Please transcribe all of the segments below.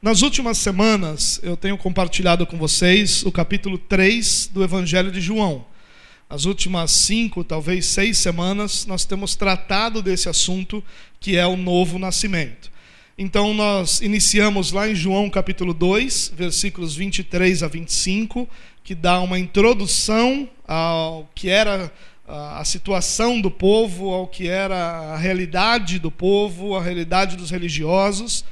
Nas últimas semanas, eu tenho compartilhado com vocês o capítulo 3 do Evangelho de João. As últimas cinco, talvez seis semanas, nós temos tratado desse assunto, que é o novo nascimento. Então, nós iniciamos lá em João capítulo 2, versículos 23 a 25, que dá uma introdução ao que era a situação do povo, ao que era a realidade do povo, a realidade dos religiosos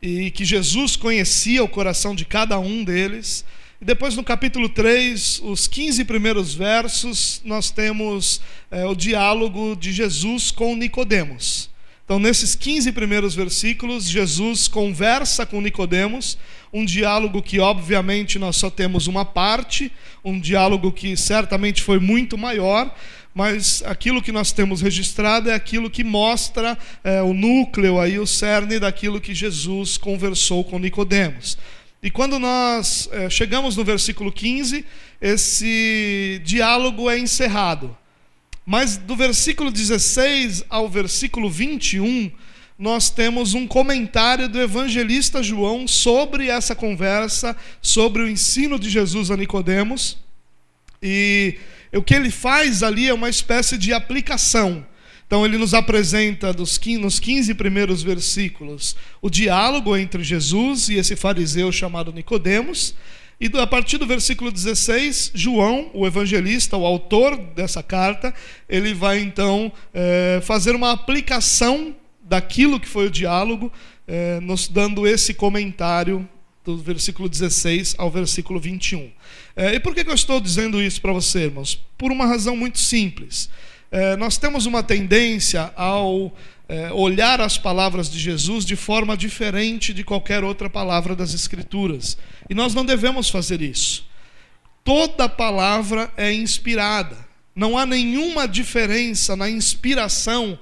e que Jesus conhecia o coração de cada um deles. E depois no capítulo 3, os 15 primeiros versos, nós temos é, o diálogo de Jesus com Nicodemos. Então, nesses 15 primeiros versículos, Jesus conversa com Nicodemos, um diálogo que obviamente nós só temos uma parte, um diálogo que certamente foi muito maior, mas aquilo que nós temos registrado é aquilo que mostra é, o núcleo aí, o cerne daquilo que Jesus conversou com Nicodemos. E quando nós é, chegamos no versículo 15, esse diálogo é encerrado. Mas do versículo 16 ao versículo 21, nós temos um comentário do evangelista João sobre essa conversa, sobre o ensino de Jesus a Nicodemos. E o que ele faz ali é uma espécie de aplicação. Então ele nos apresenta nos 15 primeiros versículos o diálogo entre Jesus e esse fariseu chamado Nicodemos. E a partir do versículo 16, João, o evangelista, o autor dessa carta, ele vai então é, fazer uma aplicação daquilo que foi o diálogo, é, nos dando esse comentário do versículo 16 ao versículo 21. É, e por que, que eu estou dizendo isso para você, irmãos? Por uma razão muito simples. É, nós temos uma tendência ao é, olhar as palavras de Jesus de forma diferente de qualquer outra palavra das Escrituras. E nós não devemos fazer isso. Toda palavra é inspirada. Não há nenhuma diferença na inspiração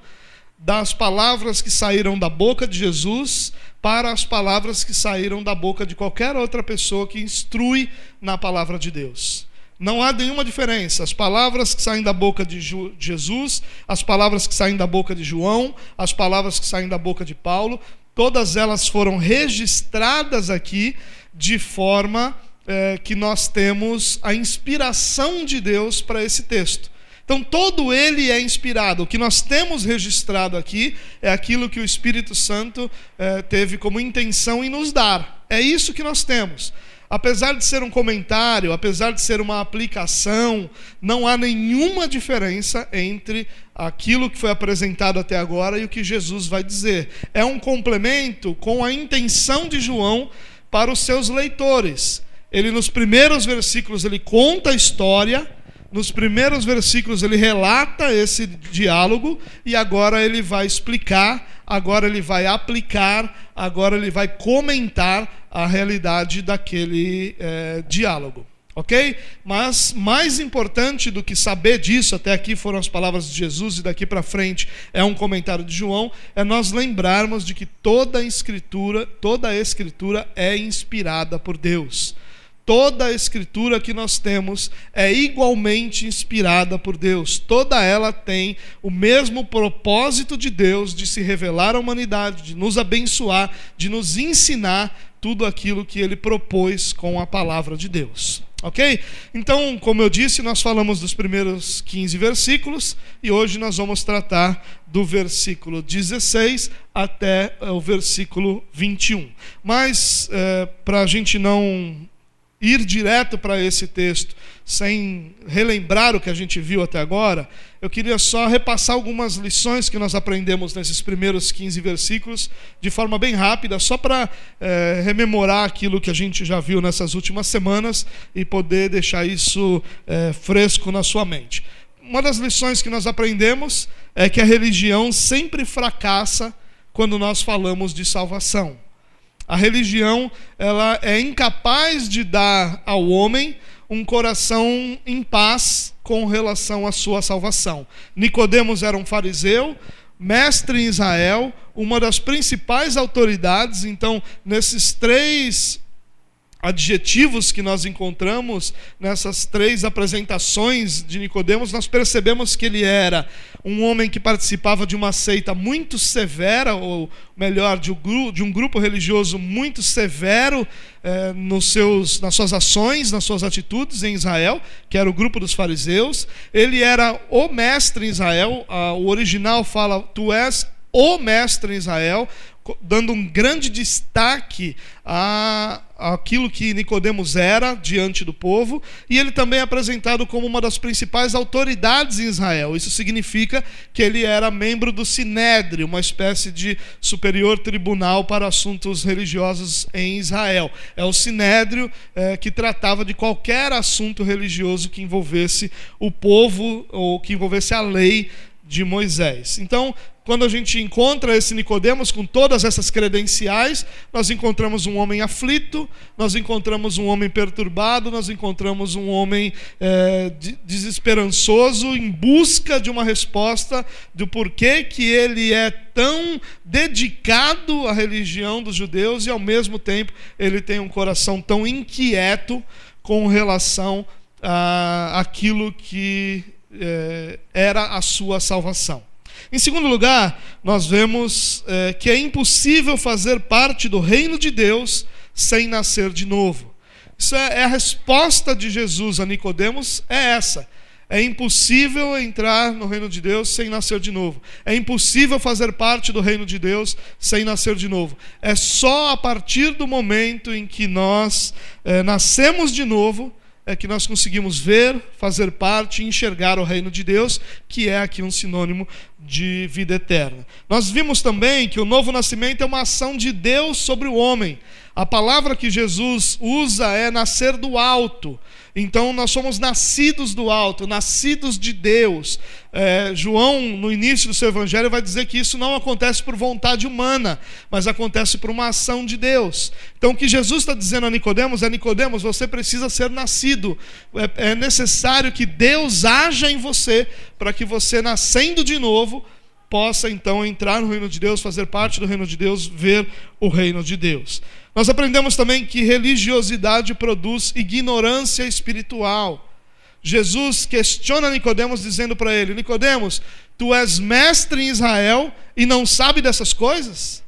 das palavras que saíram da boca de Jesus para as palavras que saíram da boca de qualquer outra pessoa que instrui na palavra de Deus. Não há nenhuma diferença. As palavras que saem da boca de Jesus, as palavras que saem da boca de João, as palavras que saem da boca de Paulo, todas elas foram registradas aqui de forma é, que nós temos a inspiração de Deus para esse texto. Então, todo ele é inspirado. O que nós temos registrado aqui é aquilo que o Espírito Santo eh, teve como intenção em nos dar. É isso que nós temos. Apesar de ser um comentário, apesar de ser uma aplicação, não há nenhuma diferença entre aquilo que foi apresentado até agora e o que Jesus vai dizer. É um complemento com a intenção de João para os seus leitores. Ele, nos primeiros versículos, ele conta a história nos primeiros versículos ele relata esse diálogo e agora ele vai explicar, agora ele vai aplicar, agora ele vai comentar a realidade daquele é, diálogo. Ok? Mas mais importante do que saber disso, até aqui foram as palavras de Jesus e daqui para frente é um comentário de João, é nós lembrarmos de que toda a escritura, toda a escritura é inspirada por Deus. Toda a escritura que nós temos é igualmente inspirada por Deus. Toda ela tem o mesmo propósito de Deus de se revelar à humanidade, de nos abençoar, de nos ensinar tudo aquilo que ele propôs com a palavra de Deus. Ok? Então, como eu disse, nós falamos dos primeiros 15 versículos e hoje nós vamos tratar do versículo 16 até o versículo 21. Mas, é, para a gente não ir direto para esse texto, sem relembrar o que a gente viu até agora, eu queria só repassar algumas lições que nós aprendemos nesses primeiros 15 versículos, de forma bem rápida, só para é, rememorar aquilo que a gente já viu nessas últimas semanas e poder deixar isso é, fresco na sua mente. Uma das lições que nós aprendemos é que a religião sempre fracassa quando nós falamos de salvação. A religião ela é incapaz de dar ao homem um coração em paz com relação à sua salvação. Nicodemos era um fariseu, mestre em Israel, uma das principais autoridades, então nesses três adjetivos que nós encontramos nessas três apresentações de Nicodemos, nós percebemos que ele era um homem que participava de uma seita muito severa, ou melhor, de um grupo religioso muito severo eh, nos seus, nas suas ações, nas suas atitudes em Israel, que era o grupo dos fariseus. Ele era o mestre em Israel, o original fala: Tu és o mestre em Israel, dando um grande destaque a aquilo que Nicodemos era diante do povo, e ele também é apresentado como uma das principais autoridades em Israel. Isso significa que ele era membro do Sinédrio, uma espécie de superior tribunal para assuntos religiosos em Israel. É o Sinédrio é, que tratava de qualquer assunto religioso que envolvesse o povo ou que envolvesse a lei de Moisés. Então, quando a gente encontra esse Nicodemos com todas essas credenciais, nós encontramos um homem aflito, nós encontramos um homem perturbado, nós encontramos um homem é, desesperançoso em busca de uma resposta do porquê que ele é tão dedicado à religião dos judeus e ao mesmo tempo ele tem um coração tão inquieto com relação a aquilo que é, era a sua salvação. Em segundo lugar, nós vemos é, que é impossível fazer parte do reino de Deus sem nascer de novo. Isso é, é a resposta de Jesus a Nicodemos é essa. É impossível entrar no reino de Deus sem nascer de novo. É impossível fazer parte do reino de Deus sem nascer de novo. É só a partir do momento em que nós é, nascemos de novo é que nós conseguimos ver, fazer parte e enxergar o reino de Deus, que é aqui um sinônimo de vida eterna. Nós vimos também que o novo nascimento é uma ação de Deus sobre o homem. A palavra que Jesus usa é nascer do alto. Então nós somos nascidos do alto, nascidos de Deus. É, João, no início do seu evangelho, vai dizer que isso não acontece por vontade humana, mas acontece por uma ação de Deus. Então o que Jesus está dizendo a Nicodemos é: Nicodemos, você precisa ser nascido. É, é necessário que Deus haja em você para que você, nascendo de novo, possa então entrar no reino de Deus, fazer parte do reino de Deus, ver o reino de Deus. Nós aprendemos também que religiosidade produz ignorância espiritual. Jesus questiona Nicodemos dizendo para ele: Nicodemos, tu és mestre em Israel e não sabe dessas coisas?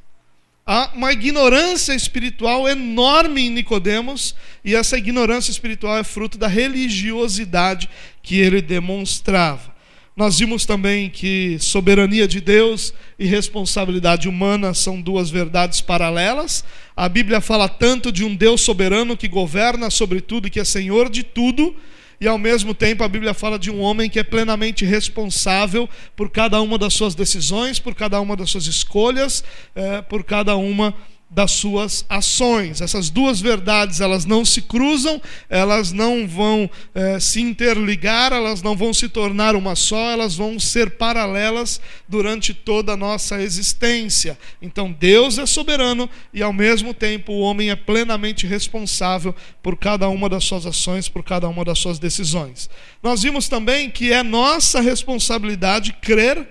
Há uma ignorância espiritual enorme em Nicodemos, e essa ignorância espiritual é fruto da religiosidade que ele demonstrava. Nós vimos também que soberania de Deus e responsabilidade humana são duas verdades paralelas. A Bíblia fala tanto de um Deus soberano que governa sobre tudo e que é senhor de tudo, e ao mesmo tempo a Bíblia fala de um homem que é plenamente responsável por cada uma das suas decisões, por cada uma das suas escolhas, é, por cada uma das suas ações. Essas duas verdades elas não se cruzam, elas não vão é, se interligar, elas não vão se tornar uma só, elas vão ser paralelas durante toda a nossa existência. Então Deus é soberano e ao mesmo tempo o homem é plenamente responsável por cada uma das suas ações, por cada uma das suas decisões. Nós vimos também que é nossa responsabilidade crer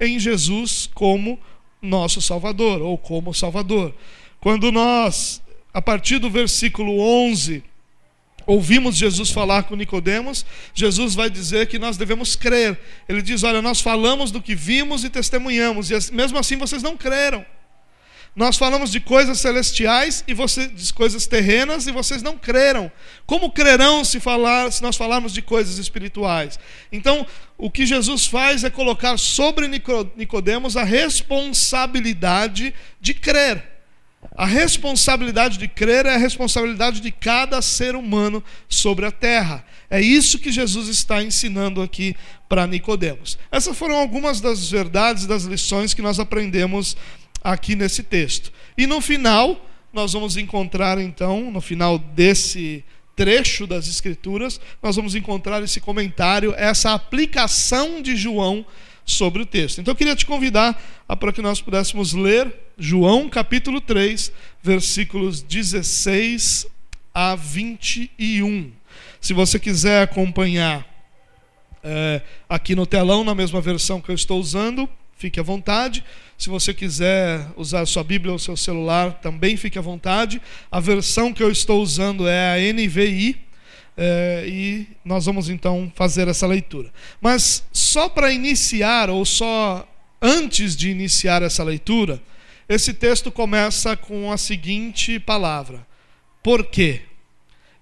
em Jesus como nosso Salvador ou como Salvador. Quando nós, a partir do versículo 11, ouvimos Jesus falar com Nicodemos, Jesus vai dizer que nós devemos crer. Ele diz: "Olha, nós falamos do que vimos e testemunhamos, e mesmo assim vocês não creram. Nós falamos de coisas celestiais e vocês de coisas terrenas e vocês não creram. Como crerão se falar se nós falarmos de coisas espirituais? Então, o que Jesus faz é colocar sobre Nicodemos a responsabilidade de crer. A responsabilidade de crer é a responsabilidade de cada ser humano sobre a terra. É isso que Jesus está ensinando aqui para Nicodemos. Essas foram algumas das verdades, das lições que nós aprendemos aqui nesse texto. E no final, nós vamos encontrar então, no final desse trecho das Escrituras, nós vamos encontrar esse comentário, essa aplicação de João sobre o texto. Então eu queria te convidar para que nós pudéssemos ler João capítulo 3, versículos 16 a 21. Se você quiser acompanhar é, aqui no telão, na mesma versão que eu estou usando, fique à vontade. Se você quiser usar sua Bíblia ou seu celular, também fique à vontade. A versão que eu estou usando é a NVI. É, e nós vamos então fazer essa leitura. Mas só para iniciar, ou só antes de iniciar essa leitura, esse texto começa com a seguinte palavra: Por quê?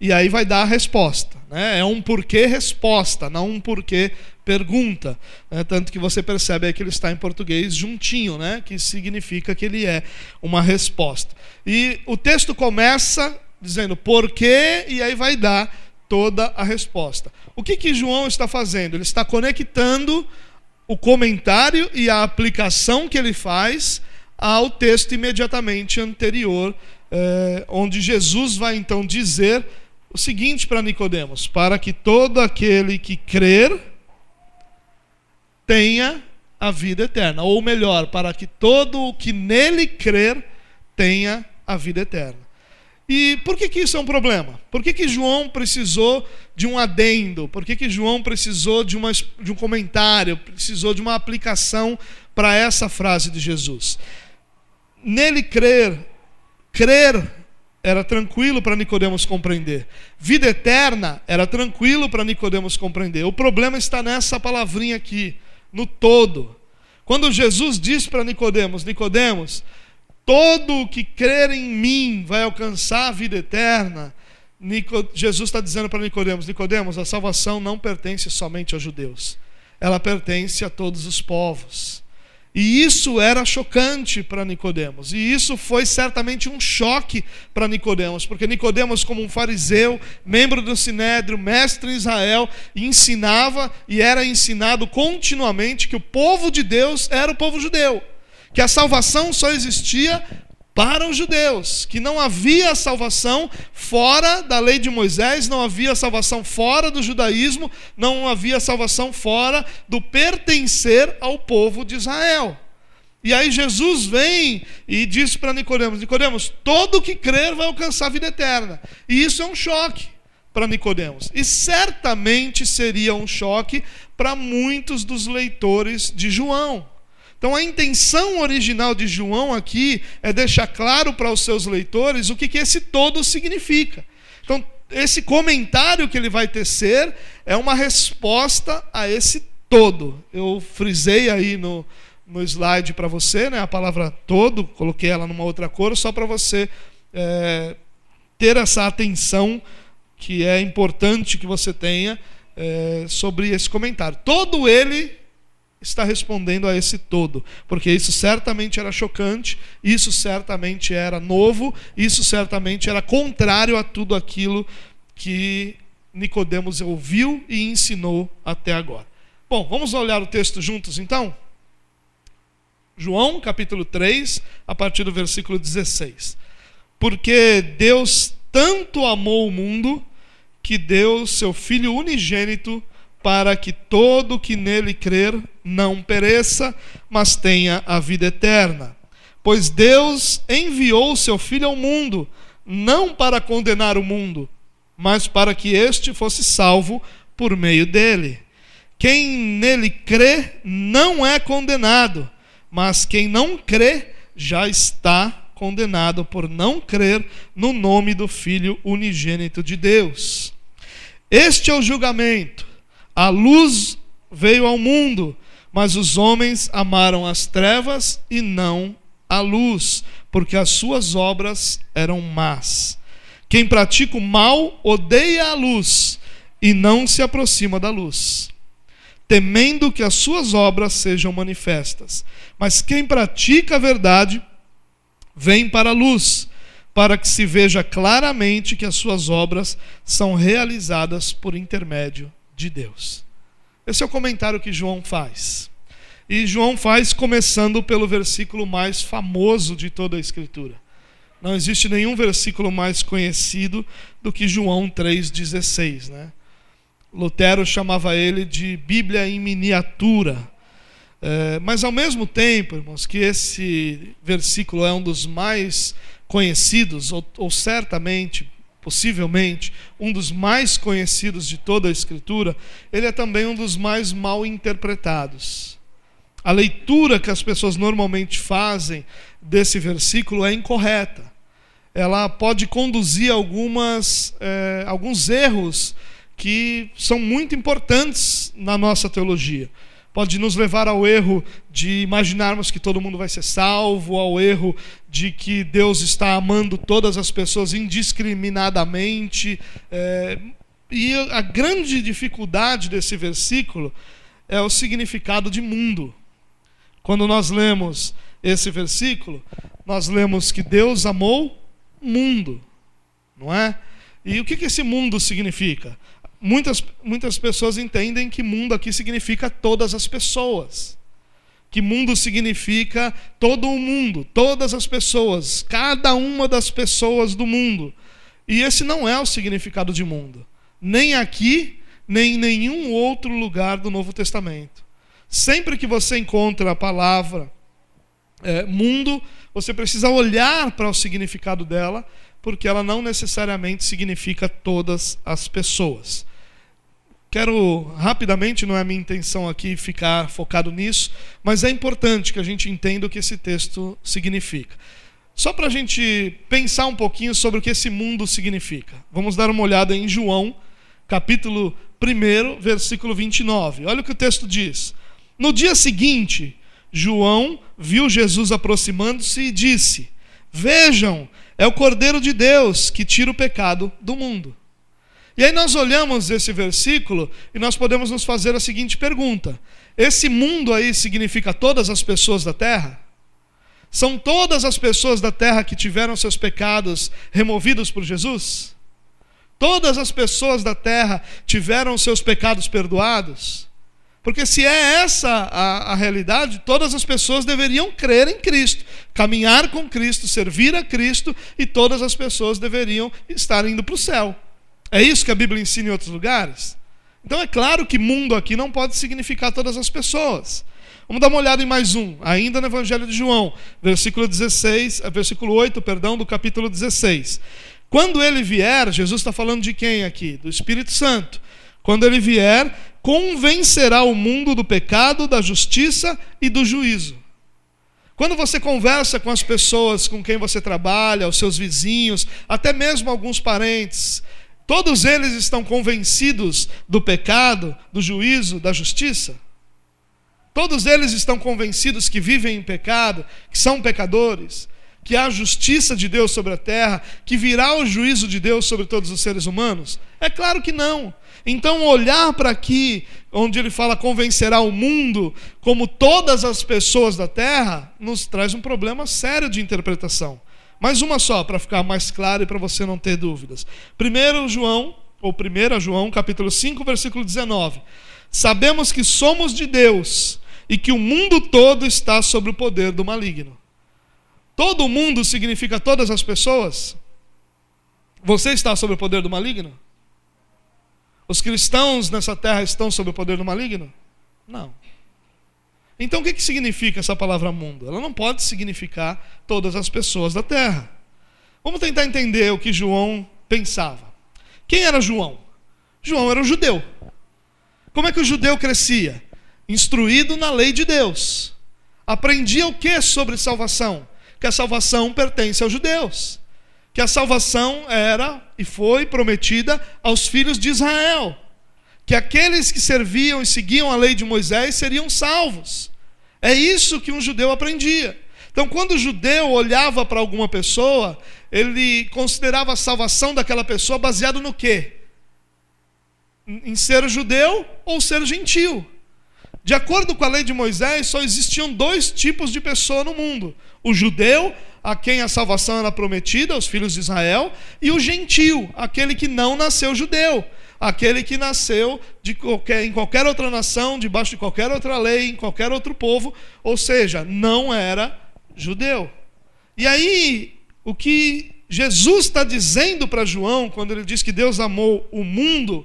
E aí vai dar a resposta. Né? É um porquê-resposta, não um porquê pergunta. Né? Tanto que você percebe que ele está em português juntinho, né? que significa que ele é uma resposta. E o texto começa dizendo porquê, e aí vai dar toda a resposta. O que, que João está fazendo? Ele está conectando o comentário e a aplicação que ele faz ao texto imediatamente anterior, eh, onde Jesus vai então dizer o seguinte para Nicodemos: para que todo aquele que crer tenha a vida eterna, ou melhor, para que todo o que nele crer tenha a vida eterna. E por que, que isso é um problema? Por que, que João precisou de um adendo? Por que, que João precisou de, uma, de um comentário? Precisou de uma aplicação para essa frase de Jesus? Nele crer, crer era tranquilo para Nicodemos compreender. Vida eterna era tranquilo para Nicodemos compreender. O problema está nessa palavrinha aqui, no todo. Quando Jesus diz para Nicodemos, Nicodemos, todo o que crer em mim vai alcançar a vida eterna. Jesus está dizendo para Nicodemos, Nicodemos, a salvação não pertence somente aos judeus. Ela pertence a todos os povos. E isso era chocante para Nicodemos. E isso foi certamente um choque para Nicodemos, porque Nicodemos, como um fariseu, membro do sinédrio, mestre em Israel, ensinava e era ensinado continuamente que o povo de Deus era o povo judeu, que a salvação só existia para os judeus, que não havia salvação fora da lei de Moisés, não havia salvação fora do judaísmo, não havia salvação fora do pertencer ao povo de Israel. E aí Jesus vem e diz para Nicodemos: Nicodemos, todo que crer vai alcançar a vida eterna. E isso é um choque para Nicodemos. E certamente seria um choque para muitos dos leitores de João. Então a intenção original de João aqui é deixar claro para os seus leitores o que, que esse todo significa. Então, esse comentário que ele vai tecer é uma resposta a esse todo. Eu frisei aí no, no slide para você, né, a palavra todo, coloquei ela numa outra cor, só para você é, ter essa atenção que é importante que você tenha é, sobre esse comentário. Todo ele está respondendo a esse todo, porque isso certamente era chocante, isso certamente era novo, isso certamente era contrário a tudo aquilo que Nicodemos ouviu e ensinou até agora. Bom, vamos olhar o texto juntos então? João, capítulo 3, a partir do versículo 16. Porque Deus tanto amou o mundo que deu seu filho unigênito para que todo que nele crer não pereça, mas tenha a vida eterna. Pois Deus enviou seu Filho ao mundo, não para condenar o mundo, mas para que este fosse salvo por meio dele. Quem nele crê não é condenado, mas quem não crê já está condenado por não crer no nome do Filho unigênito de Deus. Este é o julgamento. A luz veio ao mundo, mas os homens amaram as trevas e não a luz, porque as suas obras eram más. Quem pratica o mal odeia a luz e não se aproxima da luz, temendo que as suas obras sejam manifestas. Mas quem pratica a verdade vem para a luz, para que se veja claramente que as suas obras são realizadas por intermédio de Deus. Esse é o comentário que João faz. E João faz começando pelo versículo mais famoso de toda a Escritura. Não existe nenhum versículo mais conhecido do que João 3,16. Né? Lutero chamava ele de Bíblia em miniatura. É, mas ao mesmo tempo, irmãos, que esse versículo é um dos mais conhecidos, ou, ou certamente possivelmente um dos mais conhecidos de toda a Escritura, ele é também um dos mais mal interpretados. a leitura que as pessoas normalmente fazem desse versículo é incorreta. Ela pode conduzir algumas, é, alguns erros que são muito importantes na nossa teologia. Pode nos levar ao erro de imaginarmos que todo mundo vai ser salvo, ao erro de que Deus está amando todas as pessoas indiscriminadamente. É, e a grande dificuldade desse versículo é o significado de mundo. Quando nós lemos esse versículo, nós lemos que Deus amou mundo, não é? E o que, esse mundo significa? Muitas, muitas pessoas entendem que mundo aqui significa todas as pessoas. Que mundo significa todo o mundo, todas as pessoas, cada uma das pessoas do mundo. E esse não é o significado de mundo nem aqui, nem em nenhum outro lugar do Novo Testamento. Sempre que você encontra a palavra é, mundo, você precisa olhar para o significado dela, porque ela não necessariamente significa todas as pessoas. Quero rapidamente, não é minha intenção aqui ficar focado nisso, mas é importante que a gente entenda o que esse texto significa. Só para a gente pensar um pouquinho sobre o que esse mundo significa. Vamos dar uma olhada em João capítulo 1, versículo 29. Olha o que o texto diz. No dia seguinte, João viu Jesus aproximando-se e disse: Vejam, é o Cordeiro de Deus que tira o pecado do mundo. E aí nós olhamos esse versículo e nós podemos nos fazer a seguinte pergunta: Esse mundo aí significa todas as pessoas da terra? São todas as pessoas da terra que tiveram seus pecados removidos por Jesus? Todas as pessoas da terra tiveram seus pecados perdoados? Porque se é essa a, a, realidade, todas as pessoas deveriam crer em Cristo, caminhar com Cristo, servir a Cristo, e todas as pessoas deveriam estar indo para o céu. É isso que a Bíblia ensina em outros lugares? Então é claro que mundo aqui não pode significar todas as pessoas. Vamos dar uma olhada em mais um, ainda no Evangelho de João, versículo 16, versículo 8, perdão, do capítulo 16. Quando ele vier, Jesus está falando de quem aqui? Do Espírito Santo. Quando ele vier, convencerá o mundo do pecado, da justiça e do juízo. Quando você conversa com as pessoas com quem você trabalha, os seus vizinhos, até mesmo alguns parentes, todos eles estão convencidos do pecado, do juízo, da justiça? Todos eles estão convencidos que vivem em pecado, que são pecadores? Que há justiça de Deus sobre a terra, que virá o juízo de Deus sobre todos os seres humanos? É claro que não. Então, olhar para aqui, onde ele fala convencerá o mundo, como todas as pessoas da terra, nos traz um problema sério de interpretação. Mais uma só, para ficar mais claro e para você não ter dúvidas. Primeiro João, ou 1 João, capítulo 5, versículo 19. Sabemos que somos de Deus e que o mundo todo está sob o poder do maligno. Todo mundo significa todas as pessoas? Você está sob o poder do maligno? Os cristãos nessa terra estão sob o poder do maligno? Não. Então o que, que significa essa palavra mundo? Ela não pode significar todas as pessoas da terra. Vamos tentar entender o que João pensava. Quem era João? João era um judeu. Como é que o judeu crescia? Instruído na lei de Deus. Aprendia o que sobre salvação? Que a salvação pertence aos judeus, que a salvação era e foi prometida aos filhos de Israel, que aqueles que serviam e seguiam a lei de Moisés seriam salvos. É isso que um judeu aprendia. Então, quando o judeu olhava para alguma pessoa, ele considerava a salvação daquela pessoa baseado no quê? Em ser judeu ou ser gentil. De acordo com a lei de Moisés, só existiam dois tipos de pessoa no mundo: o judeu, a quem a salvação era prometida, os filhos de Israel, e o gentil, aquele que não nasceu judeu, aquele que nasceu qualquer, em qualquer outra nação, debaixo de qualquer outra lei, em qualquer outro povo, ou seja, não era judeu. E aí, o que Jesus está dizendo para João, quando ele diz que Deus amou o mundo,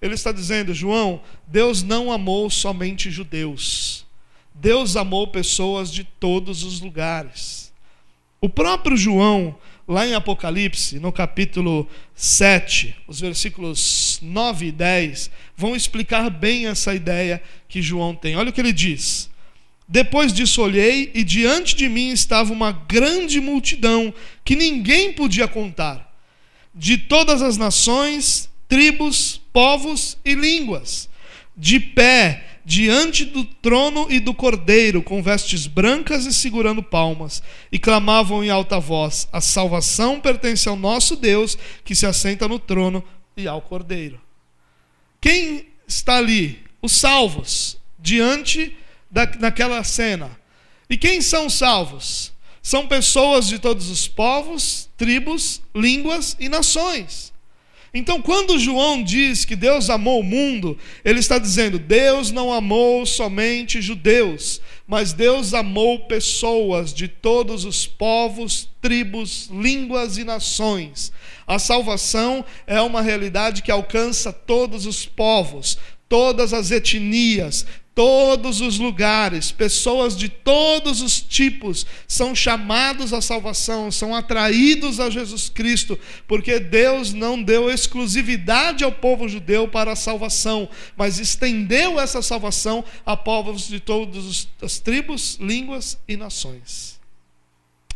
ele está dizendo, João, Deus não amou somente judeus. Deus amou pessoas de todos os lugares. O próprio João, lá em Apocalipse, no capítulo 7, os versículos 9 e 10, vão explicar bem essa ideia que João tem. Olha o que ele diz: Depois disso olhei, e diante de mim estava uma grande multidão que ninguém podia contar, de todas as nações, tribos, povos e línguas, de pé diante do trono e do cordeiro, com vestes brancas e segurando palmas, e clamavam em alta voz: A salvação pertence ao nosso Deus, que se assenta no trono e ao cordeiro. Quem está ali? Os salvos, diante da, daquela cena. E quem são os salvos? São pessoas de todos os povos, tribos, línguas e nações. Então, quando João diz que Deus amou o mundo, ele está dizendo: Deus não amou somente judeus, mas Deus amou pessoas de todos os povos, tribos, línguas e nações. A salvação é uma realidade que alcança todos os povos, todas as etnias, todos os lugares, pessoas de todos os tipos são chamados à salvação, são atraídos a Jesus Cristo, porque Deus não deu exclusividade ao povo judeu para a salvação, mas estendeu essa salvação a povos de todas as tribos, línguas e nações.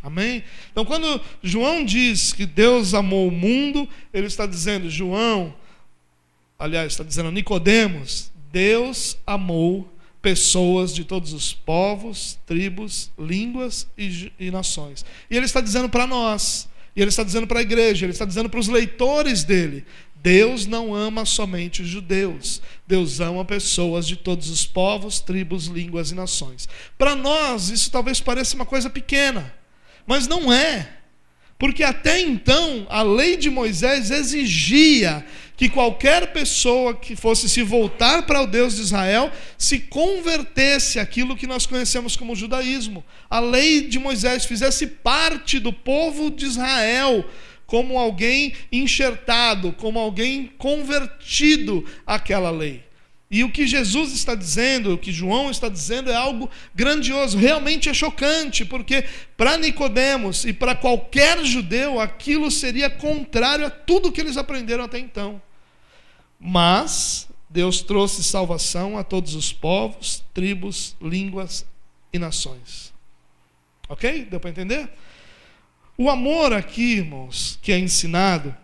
Amém? Então, quando João diz que Deus amou o mundo, ele está dizendo, João, aliás, está dizendo Nicodemos, Deus amou pessoas de todos os povos, tribos, línguas e, e nações. E ele está dizendo para nós, e ele está dizendo para a igreja, ele está dizendo para os leitores dele: Deus não ama somente os judeus, Deus ama pessoas de todos os povos, tribos, línguas e nações. Para nós, isso talvez pareça uma coisa pequena, mas não é. Porque até então a lei de Moisés exigia que qualquer pessoa que fosse se voltar para o Deus de Israel se convertesse aquilo que nós conhecemos como judaísmo. A lei de Moisés fizesse parte do povo de Israel como alguém enxertado, como alguém convertido àquela lei. E o que Jesus está dizendo, o que João está dizendo é algo grandioso, realmente é chocante, porque para Nicodemos e para qualquer judeu aquilo seria contrário a tudo que eles aprenderam até então. Mas Deus trouxe salvação a todos os povos, tribos, línguas e nações. OK? Deu para entender? O amor aqui, irmãos, que é ensinado,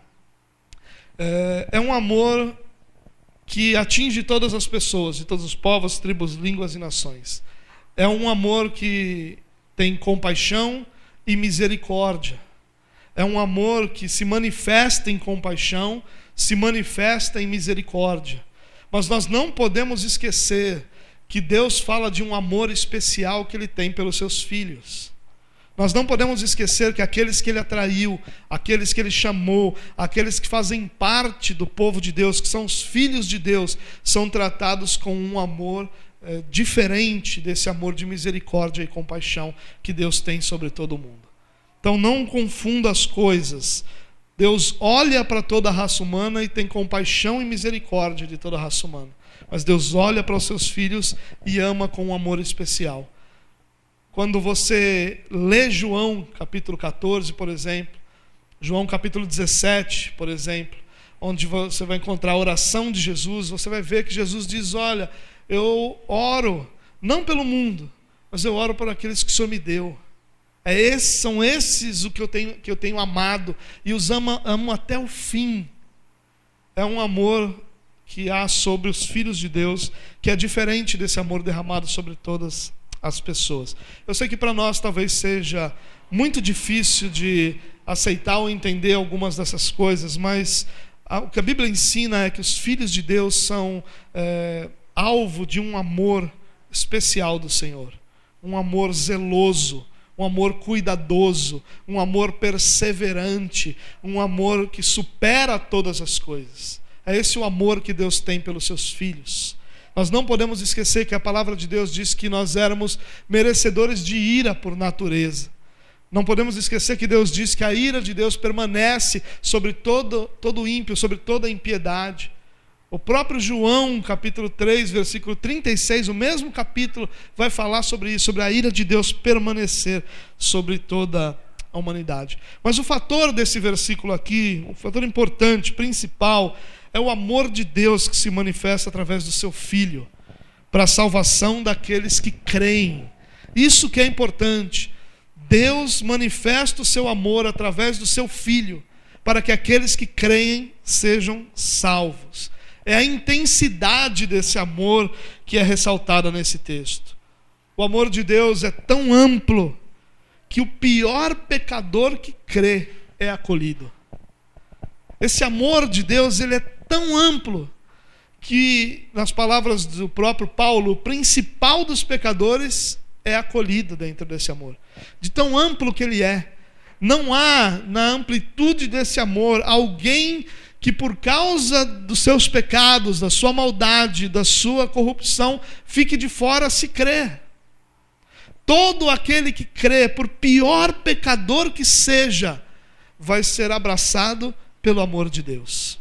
é, é um amor que atinge todas as pessoas, de todos os povos, tribos, línguas e nações. É um amor que tem compaixão e misericórdia. É um amor que se manifesta em compaixão, se manifesta em misericórdia. Mas nós não podemos esquecer que Deus fala de um amor especial que Ele tem pelos seus filhos. Nós não podemos esquecer que aqueles que ele atraiu, aqueles que ele chamou, aqueles que fazem parte do povo de Deus, que são os filhos de Deus, são tratados com um amor é, diferente desse amor de misericórdia e compaixão que Deus tem sobre todo mundo. Então não confunda as coisas. Deus olha para toda a raça humana e tem compaixão e misericórdia de toda a raça humana. Mas Deus olha para os seus filhos e ama com um amor especial. Quando você lê João capítulo 14, por exemplo, João capítulo 17, por exemplo, onde você vai encontrar a oração de Jesus, você vai ver que Jesus diz: Olha, eu oro não pelo mundo, mas eu oro por aqueles que o Senhor me deu. É esse, são esses o que eu tenho, que eu tenho amado e os amo, amo até o fim. É um amor que há sobre os filhos de Deus, que é diferente desse amor derramado sobre todas as pessoas. Eu sei que para nós talvez seja muito difícil de aceitar ou entender algumas dessas coisas, mas o que a Bíblia ensina é que os filhos de Deus são é, alvo de um amor especial do Senhor, um amor zeloso, um amor cuidadoso, um amor perseverante, um amor que supera todas as coisas. É esse o amor que Deus tem pelos seus filhos. Nós não podemos esquecer que a palavra de Deus diz que nós éramos merecedores de ira por natureza. Não podemos esquecer que Deus diz que a ira de Deus permanece sobre todo, todo ímpio, sobre toda impiedade. O próprio João, capítulo 3, versículo 36, o mesmo capítulo, vai falar sobre isso, sobre a ira de Deus permanecer sobre toda a humanidade. Mas o fator desse versículo aqui, o fator importante, principal, é o amor de Deus que se manifesta através do seu Filho, para a salvação daqueles que creem, Isso que é importante. Deus manifesta o seu amor através do seu Filho, para que aqueles que creem sejam salvos. É a intensidade desse amor que é ressaltada nesse texto. O amor de Deus é tão amplo que o pior pecador que crê é acolhido. Esse amor de Deus, ele é tão amplo que, nas palavras do próprio Paulo, o principal dos pecadores é acolhido dentro desse amor. De tão amplo que ele é. Não há na amplitude desse amor alguém que, por causa dos seus pecados, da sua maldade, da sua corrupção, fique de fora se crer. Todo aquele que crê, por pior pecador que seja, vai ser abraçado pelo amor de Deus.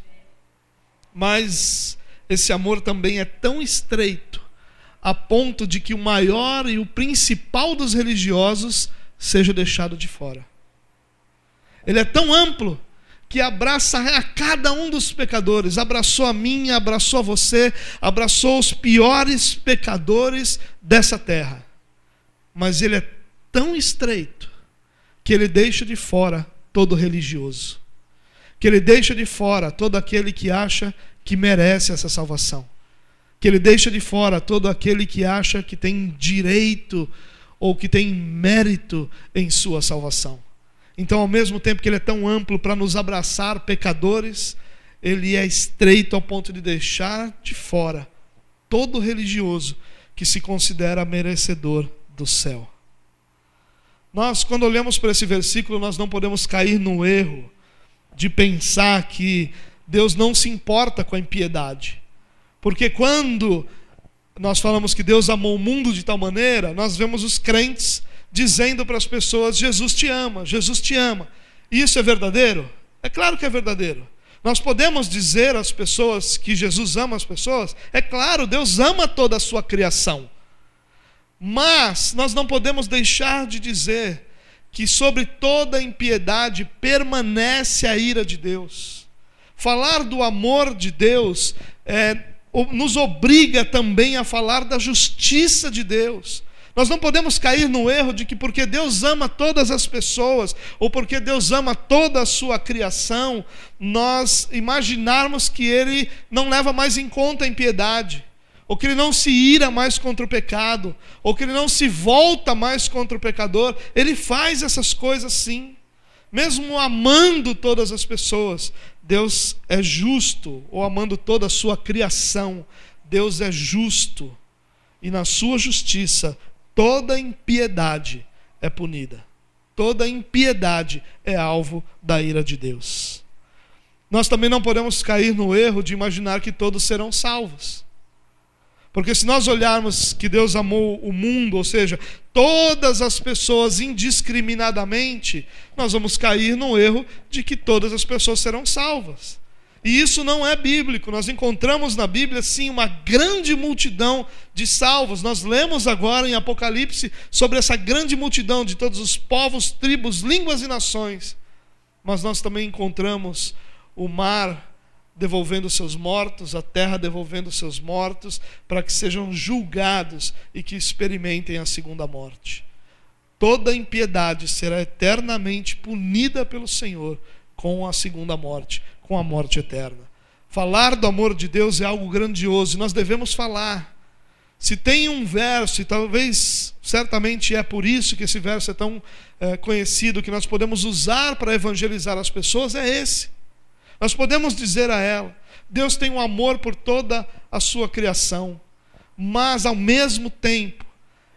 Mas esse amor também é tão estreito, a ponto de que o maior e o principal dos religiosos seja deixado de fora. Ele é tão amplo que abraça a cada um dos pecadores, abraçou a mim, abraçou a você, abraçou os piores pecadores dessa terra. Mas ele é tão estreito que ele deixa de fora todo religioso que ele deixa de fora todo aquele que acha que merece essa salvação, que ele deixa de fora todo aquele que acha que tem direito ou que tem mérito em sua salvação. Então, ao mesmo tempo que ele é tão amplo para nos abraçar pecadores, ele é estreito ao ponto de deixar de fora todo religioso que se considera merecedor do céu. Nós, quando olhamos para esse versículo, nós não podemos cair no erro de pensar que Deus não se importa com a impiedade. Porque quando nós falamos que Deus amou o mundo de tal maneira, nós vemos os crentes dizendo para as pessoas: Jesus te ama, Jesus te ama. Isso é verdadeiro? É claro que é verdadeiro. Nós podemos dizer às pessoas que Jesus ama as pessoas? É claro, Deus ama toda a sua criação. Mas nós não podemos deixar de dizer que sobre toda impiedade permanece a ira de Deus. Falar do amor de Deus é, nos obriga também a falar da justiça de Deus. Nós não podemos cair no erro de que porque Deus ama todas as pessoas, ou porque Deus ama toda a sua criação, nós imaginarmos que Ele não leva mais em conta a impiedade ou que ele não se ira mais contra o pecado, ou que ele não se volta mais contra o pecador, ele faz essas coisas sim. Mesmo amando todas as pessoas, Deus é justo, ou amando toda a sua criação, Deus é justo, e na sua justiça toda impiedade é punida. Toda impiedade é alvo da ira de Deus. Nós também não podemos cair no erro de imaginar que todos serão salvos. Porque se nós olharmos que Deus amou o mundo, ou seja, todas as pessoas indiscriminadamente, nós vamos cair no erro de que todas as pessoas serão salvas. E isso não é bíblico. Nós encontramos na Bíblia, sim, uma grande multidão de salvos. Nós lemos agora em Apocalipse sobre essa grande multidão de todos os povos, tribos, línguas e nações. Mas nós também encontramos o mar devolvendo seus mortos, a terra devolvendo seus mortos, para que sejam julgados e que experimentem a segunda morte. Toda impiedade será eternamente punida pelo Senhor com a segunda morte, com a morte eterna. Falar do amor de Deus é algo grandioso e nós devemos falar. Se tem um verso, e talvez certamente é por isso que esse verso é tão é, conhecido, que nós podemos usar para evangelizar as pessoas, é esse. Nós podemos dizer a ela: Deus tem um amor por toda a sua criação, mas ao mesmo tempo,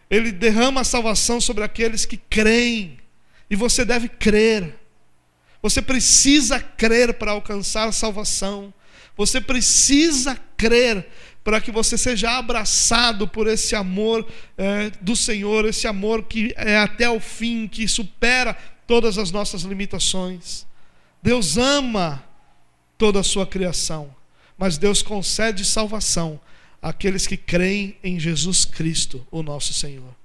Ele derrama a salvação sobre aqueles que creem, e você deve crer. Você precisa crer para alcançar a salvação. Você precisa crer para que você seja abraçado por esse amor é, do Senhor, esse amor que é até o fim, que supera todas as nossas limitações. Deus ama toda a sua criação, mas Deus concede salvação àqueles que creem em Jesus Cristo, o nosso Senhor.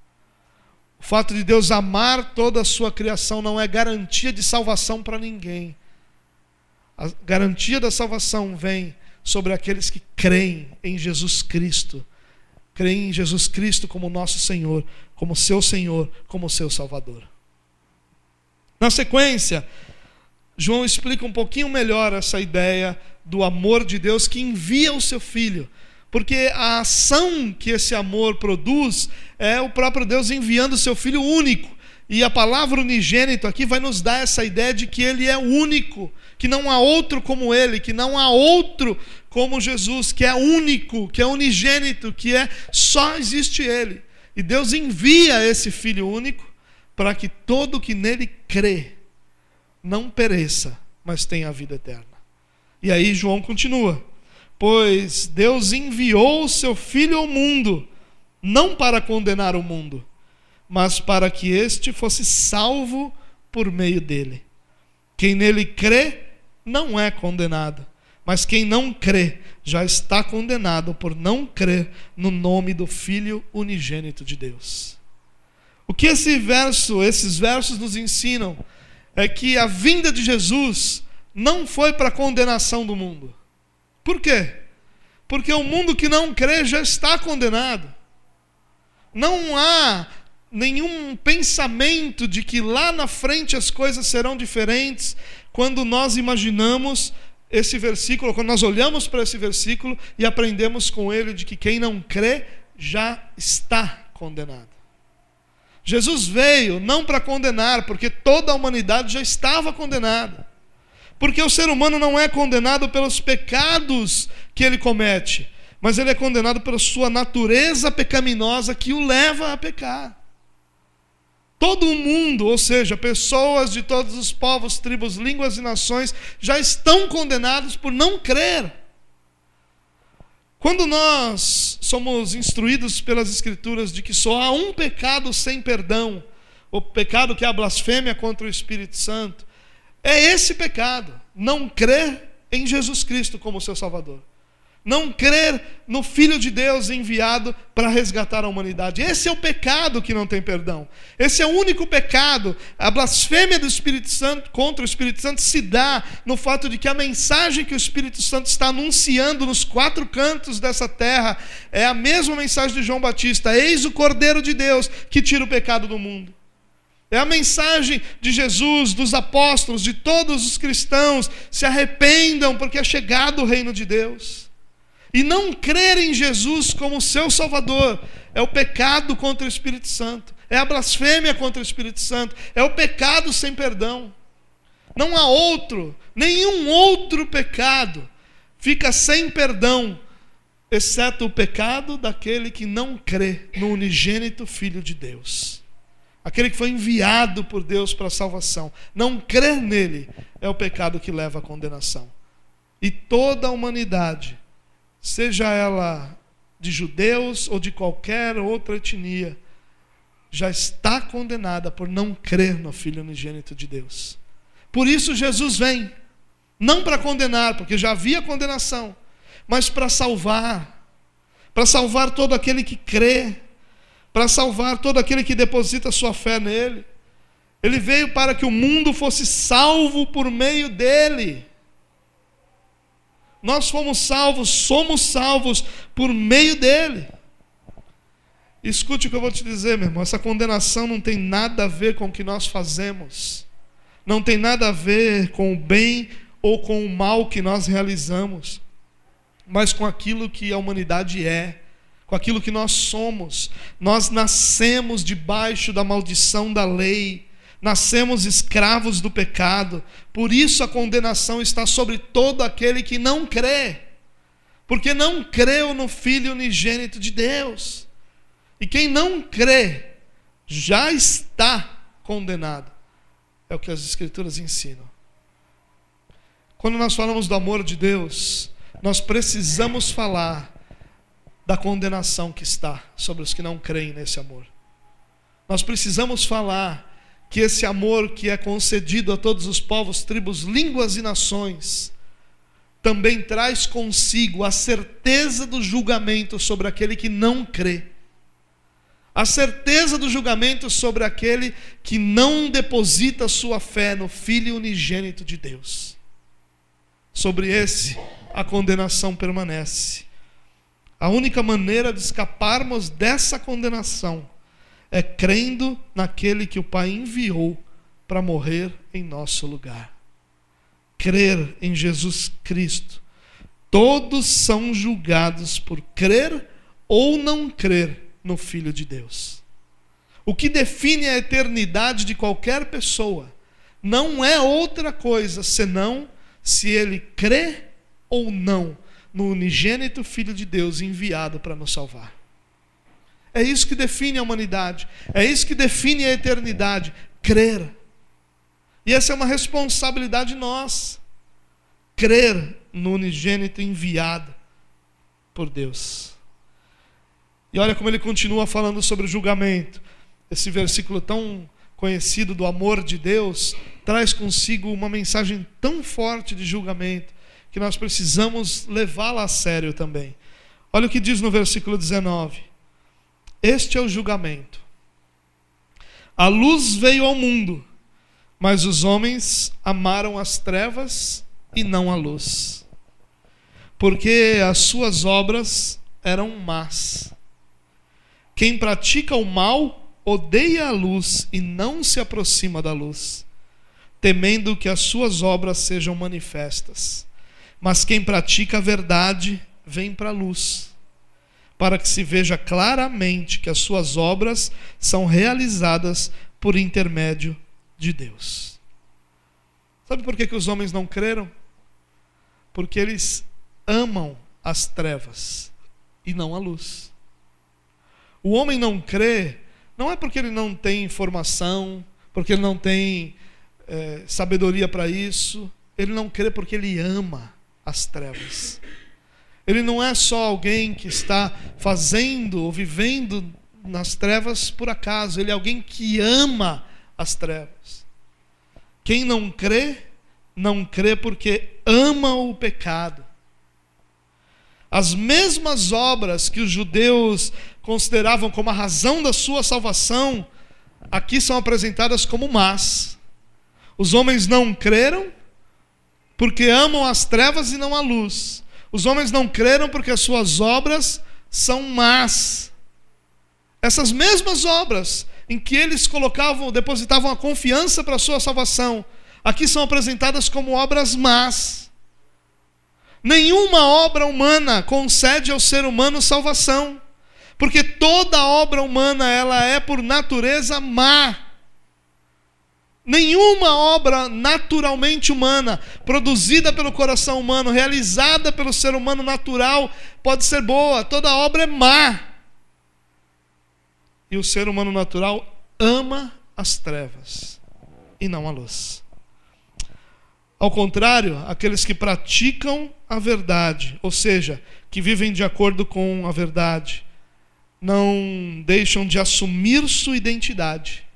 O fato de Deus amar toda a sua criação não é garantia de salvação para ninguém. A garantia da salvação vem sobre aqueles que creem em Jesus Cristo, creem em Jesus Cristo como nosso Senhor, como seu Senhor, como seu Salvador. Na sequência, João explica um pouquinho melhor essa ideia do amor de Deus que envia o seu filho. Porque a ação que esse amor produz é o próprio Deus enviando o seu filho único. E a palavra unigênito aqui vai nos dar essa ideia de que ele é único, que não há outro como ele, que não há outro como Jesus, que é único, que é unigênito, que é só existe ele. E Deus envia esse filho único para que todo que nele crê não pereça, mas tenha a vida eterna. E aí João continua: Pois Deus enviou o seu filho ao mundo, não para condenar o mundo, mas para que este fosse salvo por meio dele. Quem nele crê não é condenado, mas quem não crê já está condenado por não crer no nome do Filho unigênito de Deus. O que esse verso, esses versos nos ensinam é que a vinda de Jesus não foi para a condenação do mundo. Por quê? Porque o mundo que não crê já está condenado. Não há nenhum pensamento de que lá na frente as coisas serão diferentes quando nós imaginamos esse versículo, quando nós olhamos para esse versículo e aprendemos com ele de que quem não crê já está condenado. Jesus veio não para condenar, porque toda a humanidade já estava condenada. Porque o ser humano não é condenado pelos pecados que ele comete, mas ele é condenado pela sua natureza pecaminosa que o leva a pecar. Todo o mundo, ou seja, pessoas de todos os povos, tribos, línguas e nações, já estão condenados por não crer. Quando nós somos instruídos pelas Escrituras de que só há um pecado sem perdão, o pecado que é a blasfêmia contra o Espírito Santo, é esse pecado, não crer em Jesus Cristo como seu Salvador não crer no Filho de Deus enviado para resgatar a humanidade. Esse é o pecado que não tem perdão. Esse é o único pecado. A blasfêmia do Espírito Santo contra o Espírito Santo se dá no fato de que a mensagem que o Espírito Santo está anunciando nos quatro cantos dessa terra é a mesma mensagem de João Batista: Eis o Cordeiro de Deus que tira o pecado do mundo. É a mensagem de Jesus, dos apóstolos, de todos os cristãos: se arrependam, porque é chegado o reino de Deus. E não crer em Jesus como seu Salvador é o pecado contra o Espírito Santo, é a blasfêmia contra o Espírito Santo, é o pecado sem perdão. Não há outro, nenhum outro pecado fica sem perdão, exceto o pecado daquele que não crê no unigênito Filho de Deus. Aquele que foi enviado por Deus para a salvação. Não crer nele é o pecado que leva à condenação. E toda a humanidade seja ela de judeus ou de qualquer outra etnia, já está condenada por não crer no Filho unigênito de Deus. Por isso Jesus vem, não para condenar, porque já havia condenação, mas para salvar, para salvar todo aquele que crê, para salvar todo aquele que deposita sua fé nele. Ele veio para que o mundo fosse salvo por meio dele. Nós fomos salvos, somos salvos por meio dele. Escute o que eu vou te dizer, meu irmão. Essa condenação não tem nada a ver com o que nós fazemos, não tem nada a ver com o bem ou com o mal que nós realizamos, mas com aquilo que a humanidade é, com aquilo que nós somos. Nós nascemos debaixo da maldição da lei Nascemos escravos do pecado, por isso a condenação está sobre todo aquele que não crê, porque não creu no Filho unigênito de Deus. E quem não crê já está condenado. É o que as Escrituras ensinam. Quando nós falamos do amor de Deus, nós precisamos falar da condenação que está sobre os que não creem nesse amor. Nós precisamos falar que esse amor que é concedido a todos os povos, tribos, línguas e nações, também traz consigo a certeza do julgamento sobre aquele que não crê. A certeza do julgamento sobre aquele que não deposita sua fé no Filho unigênito de Deus. Sobre esse, a condenação permanece. A única maneira de escaparmos dessa condenação é crendo naquele que o Pai enviou para morrer em nosso lugar. Crer em Jesus Cristo. Todos são julgados por crer ou não crer no Filho de Deus. O que define a eternidade de qualquer pessoa não é outra coisa senão se ele crê ou não no unigênito Filho de Deus enviado para nos salvar. É isso que define a humanidade, é isso que define a eternidade: crer. E essa é uma responsabilidade nossa. Crer no unigênito enviado por Deus. E olha como ele continua falando sobre o julgamento. Esse versículo tão conhecido do amor de Deus traz consigo uma mensagem tão forte de julgamento que nós precisamos levá-la a sério também. Olha o que diz no versículo 19: Este é o julgamento. A luz veio ao mundo, mas os homens amaram as trevas e não a luz, porque as suas obras eram más. Quem pratica o mal odeia a luz e não se aproxima da luz, temendo que as suas obras sejam manifestas. Mas quem pratica a verdade vem para a luz, para que se veja claramente que as suas obras são realizadas por intermédio de Deus. Sabe por que, que os homens não creram? Porque eles amam as trevas e não a luz. O homem não crê, não é porque ele não tem informação, porque ele não tem é, sabedoria para isso, ele não crê porque ele ama as trevas. Ele não é só alguém que está fazendo ou vivendo nas trevas por acaso, ele é alguém que ama as trevas. Quem não crê, não crê porque ama o pecado. As mesmas obras que os judeus consideravam como a razão da sua salvação, aqui são apresentadas como más. Os homens não creram porque amam as trevas e não a luz. Os homens não creram porque as suas obras são más. Essas mesmas obras em que eles colocavam, depositavam a confiança para a sua salvação, aqui são apresentadas como obras más. Nenhuma obra humana concede ao ser humano salvação, porque toda obra humana ela é por natureza má. Nenhuma obra naturalmente humana, produzida pelo coração humano, realizada pelo ser humano natural, pode ser boa. Toda obra é má. E o ser humano natural ama as trevas e não a luz. Ao contrário, aqueles que praticam a verdade, ou seja, que vivem de acordo com a verdade, não deixam de assumir sua identidade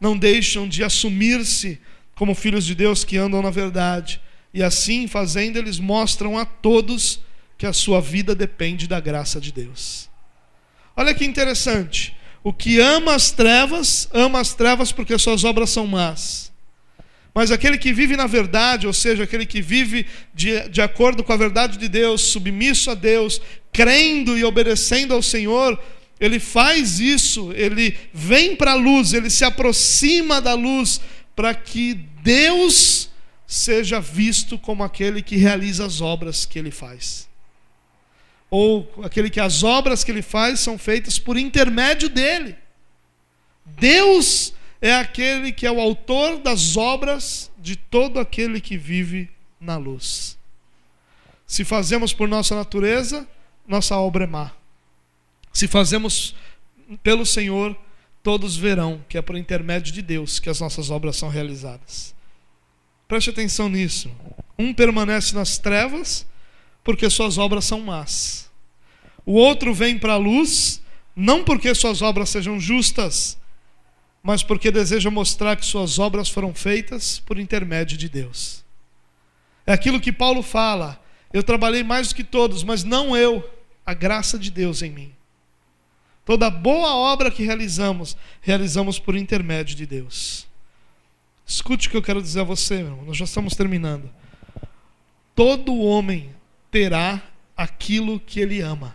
não deixam de assumir-se como filhos de Deus que andam na verdade. E assim fazendo, eles mostram a todos que a sua vida depende da graça de Deus. Olha que interessante. O que ama as trevas, ama as trevas porque suas obras são más. Mas aquele que vive na verdade, ou seja, aquele que vive de, de acordo com a verdade de Deus, submisso a Deus, crendo e obedecendo ao Senhor, ele faz isso, ele vem para a luz, ele se aproxima da luz para que Deus seja visto como aquele que realiza as obras que ele faz. Ou aquele que as obras que ele faz são feitas por intermédio dele. Deus é aquele que é o autor das obras de todo aquele que vive na luz. Se fazemos por nossa natureza, nossa obra é má. Se fazemos pelo Senhor, todos verão que é por intermédio de Deus que as nossas obras são realizadas. Preste atenção nisso. Um permanece nas trevas porque suas obras são más. O outro vem para a luz não porque suas obras sejam justas, mas porque deseja mostrar que suas obras foram feitas por intermédio de Deus. É aquilo que Paulo fala: eu trabalhei mais do que todos, mas não eu, a graça de Deus em mim. Toda boa obra que realizamos, realizamos por intermédio de Deus. Escute o que eu quero dizer a você, meu irmão. Nós já estamos terminando. Todo homem terá aquilo que ele ama.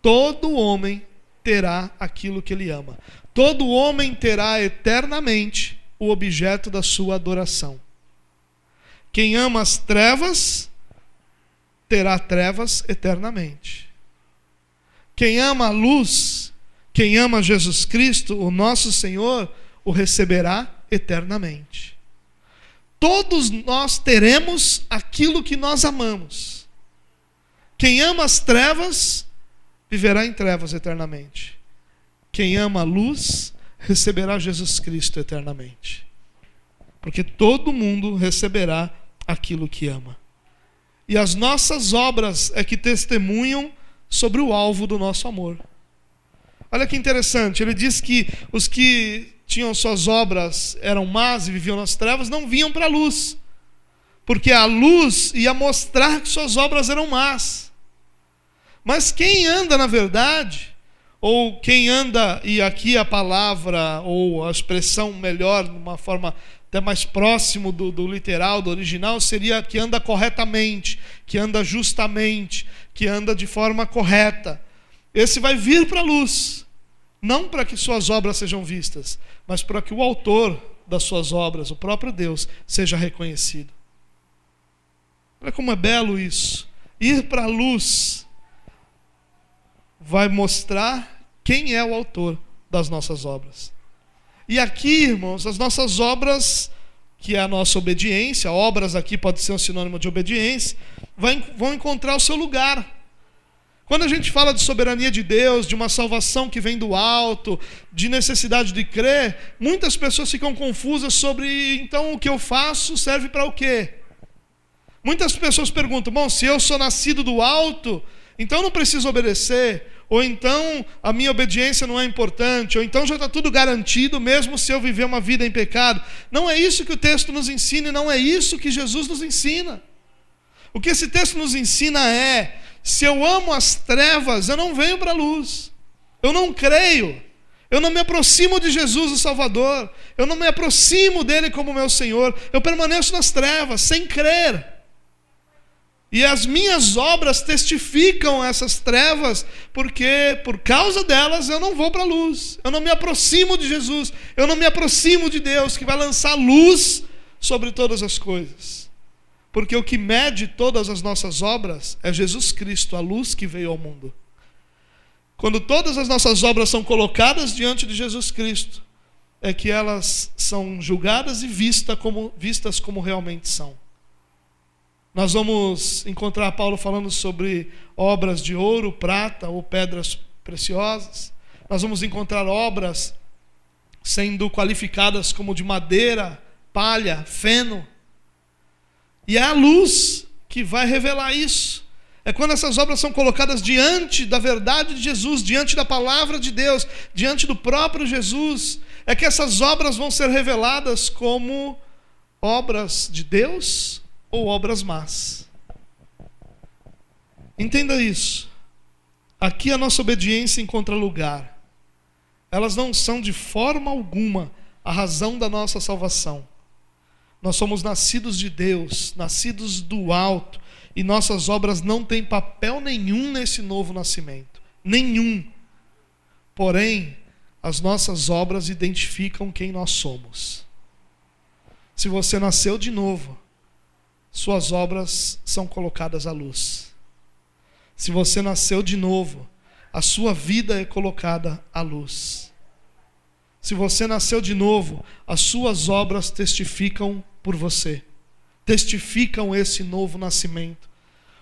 todo homem terá aquilo que ele ama. Todo homem terá eternamente o objeto da sua adoração. Quem ama as trevas terá trevas eternamente. Quem ama a luz, quem ama Jesus Cristo, o nosso Senhor, o receberá eternamente. Todos nós teremos aquilo que nós amamos. Quem ama as trevas, viverá em trevas eternamente. Quem ama a luz, receberá Jesus Cristo eternamente. Porque todo mundo receberá aquilo que ama. E as nossas obras é que testemunham sobre o alvo do nosso amor. Olha que interessante, ele diz que os que tinham suas obras eram más e viviam nas trevas não vinham para a luz, porque a luz ia mostrar que suas obras eram más. Mas quem anda na verdade, ou quem anda, e aqui a palavra ou a expressão melhor, de uma forma até mais próximo do, do literal, do original, seria que anda corretamente, que anda justamente, que anda de forma correta. Esse vai vir para a luz, não para que suas obras sejam vistas, mas para que o autor das suas obras, o próprio Deus, seja reconhecido. Olha como é belo isso. Ir para a luz vai mostrar quem é o autor das nossas obras. E aqui, irmãos, as nossas obras, que é a nossa obediência, obras aqui pode ser um sinônimo de obediência, vão encontrar o seu lugar. Quando a gente fala de soberania de Deus, de uma salvação que vem do alto, de necessidade de crer, muitas pessoas ficam confusas sobre então o que eu faço serve para o quê? Muitas pessoas perguntam: bom, se eu sou nascido do alto, então eu não preciso obedecer ou então a minha obediência não é importante, ou então já está tudo garantido, mesmo se eu viver uma vida em pecado. Não é isso que o texto nos ensina e não é isso que Jesus nos ensina. O que esse texto nos ensina é: se eu amo as trevas, eu não venho para a luz, eu não creio, eu não me aproximo de Jesus, o Salvador, eu não me aproximo dele como meu Senhor, eu permaneço nas trevas, sem crer. E as minhas obras testificam essas trevas, porque por causa delas eu não vou para a luz, eu não me aproximo de Jesus, eu não me aproximo de Deus, que vai lançar luz sobre todas as coisas. Porque o que mede todas as nossas obras é Jesus Cristo, a luz que veio ao mundo. Quando todas as nossas obras são colocadas diante de Jesus Cristo, é que elas são julgadas e vistas como, vistas como realmente são. Nós vamos encontrar Paulo falando sobre obras de ouro, prata ou pedras preciosas. Nós vamos encontrar obras sendo qualificadas como de madeira, palha, feno. E é a luz que vai revelar isso. É quando essas obras são colocadas diante da verdade de Jesus, diante da palavra de Deus, diante do próprio Jesus, é que essas obras vão ser reveladas como obras de Deus ou obras más. Entenda isso. Aqui a nossa obediência encontra lugar. Elas não são de forma alguma a razão da nossa salvação. Nós somos nascidos de Deus, nascidos do alto, e nossas obras não têm papel nenhum nesse novo nascimento. Nenhum. Porém, as nossas obras identificam quem nós somos. Se você nasceu de novo, suas obras são colocadas à luz. Se você nasceu de novo, a sua vida é colocada à luz. Se você nasceu de novo, as suas obras testificam por você, testificam esse novo nascimento.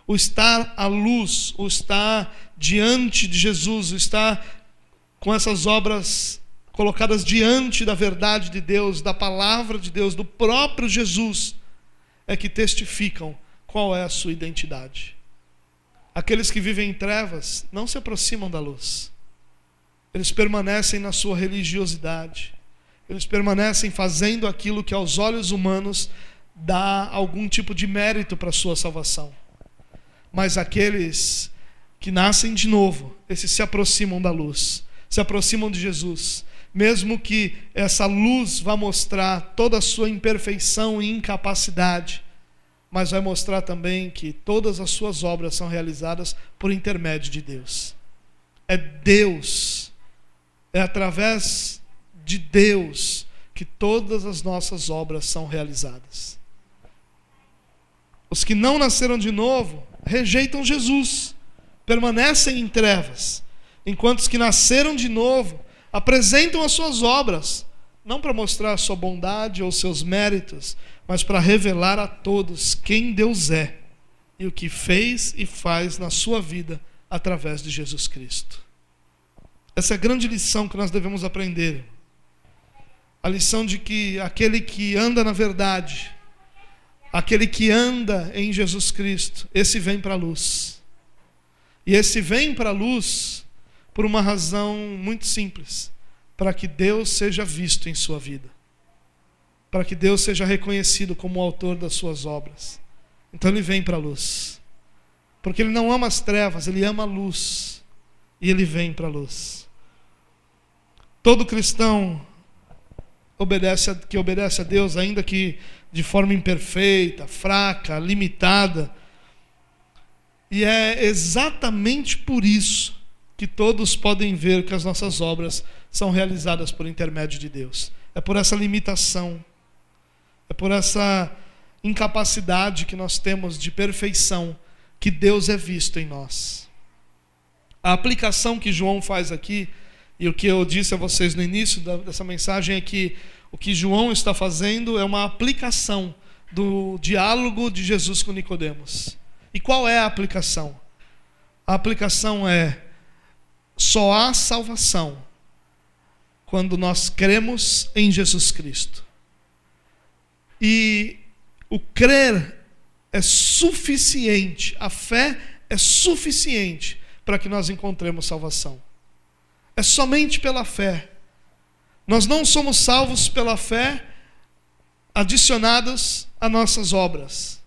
O estar à luz, o estar diante de Jesus, o estar com essas obras colocadas diante da verdade de Deus, da palavra de Deus, do próprio Jesus, é que testificam qual é a sua identidade. Aqueles que vivem em trevas não se aproximam da luz. Eles permanecem na sua religiosidade. Eles permanecem fazendo aquilo que aos olhos humanos dá algum tipo de mérito para a sua salvação. Mas aqueles que nascem de novo, esses se aproximam da luz, se aproximam de Jesus, mesmo que essa luz vá mostrar toda a sua imperfeição e incapacidade, mas vai mostrar também que todas as suas obras são realizadas por intermédio de Deus. É Deus, é através de Deus que todas as nossas obras são realizadas. Os que não nasceram de novo rejeitam Jesus, permanecem em trevas, enquanto os que nasceram de novo apresentam as suas obras, não para mostrar a sua bondade ou seus méritos, mas para revelar a todos quem Deus é e o que fez e faz na sua vida através de Jesus Cristo. Essa é a grande lição que nós devemos aprender. A lição de que aquele que anda na verdade, aquele que anda em Jesus Cristo, esse vem para a luz. E esse vem para a luz por uma razão muito simples: para que Deus seja visto em sua vida, para que Deus seja reconhecido como o autor das suas obras. Então ele vem para a luz, porque ele não ama as trevas, ele ama a luz, e ele vem para a luz. Todo cristão obedece a, que obedece a Deus, ainda que de forma imperfeita, fraca, limitada, e é exatamente por isso que todos podem ver que as nossas obras são realizadas por intermédio de Deus. É por essa limitação, é por essa incapacidade que nós temos de perfeição que Deus é visto em nós. A aplicação que João faz aqui, e o que eu disse a vocês no início dessa mensagem é que o que João está fazendo é uma aplicação do diálogo de Jesus com Nicodemos. E qual é a aplicação? A aplicação é só há salvação quando nós cremos em Jesus Cristo. E o crer é suficiente, a fé é suficiente para que nós encontremos salvação. É somente pela fé. Nós não somos salvos pela fé adicionados a nossas obras.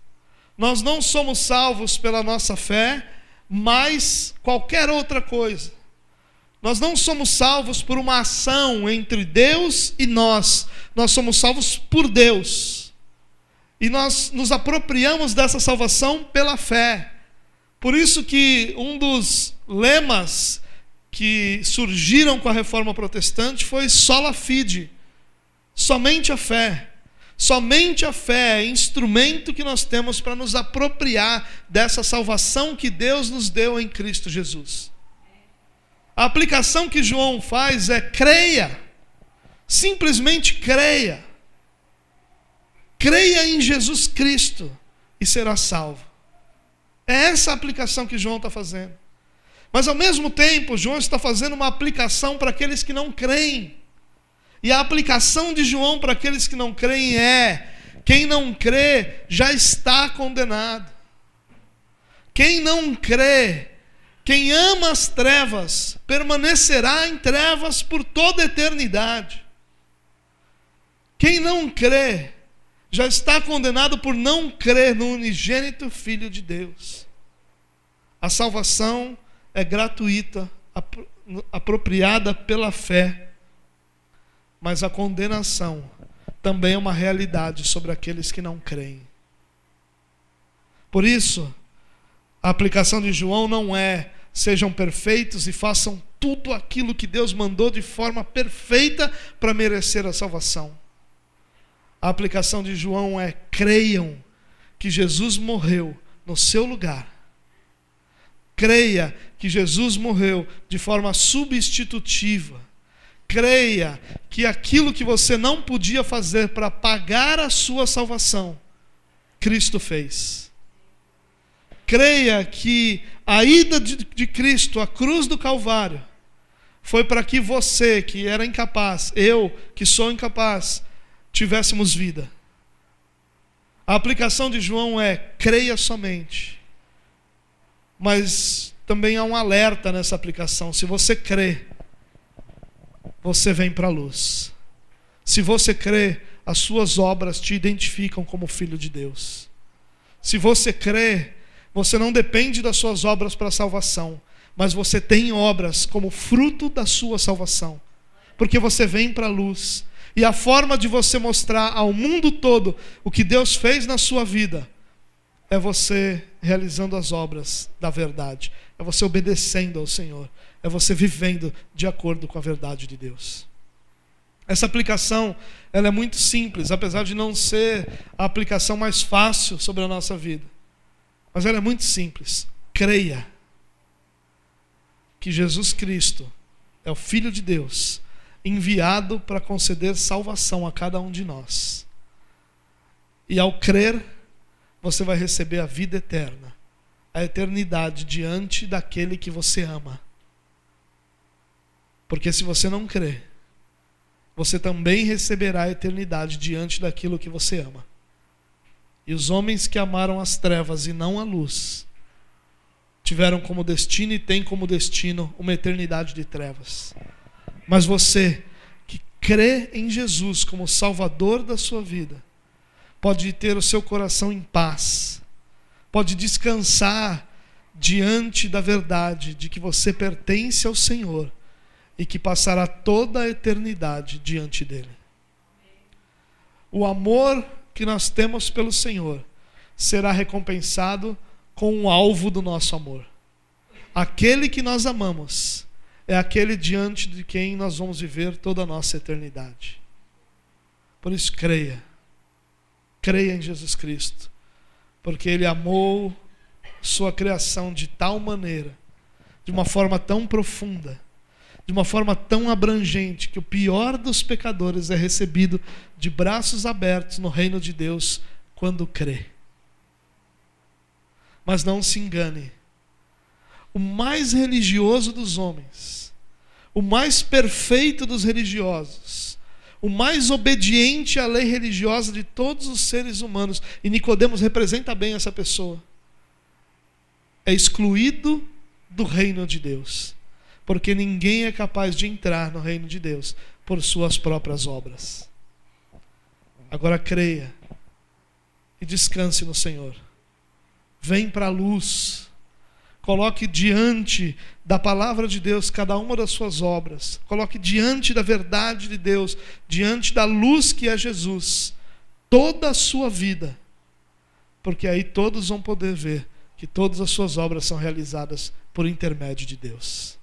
Nós não somos salvos pela nossa fé mais qualquer outra coisa. Nós não somos salvos por uma ação entre Deus e nós. Nós somos salvos por Deus. E nós nos apropriamos dessa salvação pela fé. Por isso que um dos lemas que surgiram com a reforma protestante foi sola fide. Somente a fé. Somente a fé é instrumento que nós temos para nos apropriar dessa salvação que Deus nos deu em Cristo Jesus. A aplicação que João faz é creia. Simplesmente creia. Creia em Jesus Cristo e será salvo. É essa a aplicação que João está fazendo. Mas ao mesmo tempo, João está fazendo uma aplicação para aqueles que não creem. E a aplicação de João para aqueles que não creem é: quem não crê já está condenado. Quem não crê quem ama as trevas permanecerá em trevas por toda a eternidade. Quem não crê já está condenado por não crer no unigênito Filho de Deus. A salvação é gratuita, apropriada pela fé, mas a condenação também é uma realidade sobre aqueles que não creem. Por isso, a aplicação de João não é sejam perfeitos e façam tudo aquilo que Deus mandou de forma perfeita para merecer a salvação. A aplicação de João é: creiam que Jesus morreu no seu lugar. Creia que Jesus morreu de forma substitutiva. Creia que aquilo que você não podia fazer para pagar a sua salvação, Cristo fez creia que a ida de, de Cristo à cruz do Calvário foi para que você, que era incapaz, eu, que sou incapaz, tivéssemos vida. A aplicação de João é: creia somente. Mas também há um alerta nessa aplicação. Se você crê, você vem para a luz. Se você crê, as suas obras te identificam como filho de Deus. Se você crê, você não depende das suas obras para a salvação, mas você tem obras como fruto da sua salvação, porque você vem para a luz. E a forma de você mostrar ao mundo todo o que Deus fez na sua vida é você realizando as obras da verdade, é você obedecendo ao Senhor, é você vivendo de acordo com a verdade de Deus. Essa aplicação ela é muito simples, apesar de não ser a aplicação mais fácil sobre a nossa vida. Mas ela é muito simples. Creia que Jesus Cristo é o Filho de Deus, enviado para conceder salvação a cada um de nós. E ao crer, você vai receber a vida eterna, a eternidade diante daquele que você ama. Porque se você não crer, você também receberá a eternidade diante daquilo que você ama. E os homens que amaram as trevas e não a luz, tiveram como destino e têm como destino uma eternidade de trevas. Mas você que crê em Jesus como Salvador da sua vida, pode ter o seu coração em paz, pode descansar diante da verdade de que você pertence ao Senhor e que passará toda a eternidade diante dele. O amor que nós temos pelo Senhor será recompensado com o alvo do nosso amor. Aquele que nós amamos é aquele diante de quem nós vamos viver toda a nossa eternidade. Por isso, creia. Creia em Jesus Cristo. Porque Ele amou Sua criação de tal maneira, de uma forma tão profunda de uma forma tão abrangente que o pior dos pecadores é recebido de braços abertos no reino de Deus quando crê. Mas não se engane. O mais religioso dos homens, o mais perfeito dos religiosos, o mais obediente à lei religiosa de todos os seres humanos, e Nicodemos representa bem essa pessoa, é excluído do reino de Deus porque ninguém é capaz de entrar no reino de Deus por suas próprias obras. Agora creia e descanse no Senhor. Vem para a luz. Coloque diante da palavra de Deus cada uma das suas obras. Coloque diante da verdade de Deus, diante da luz que é Jesus, toda a sua vida. Porque aí todos vão poder ver que todas as suas obras são realizadas por intermédio de Deus.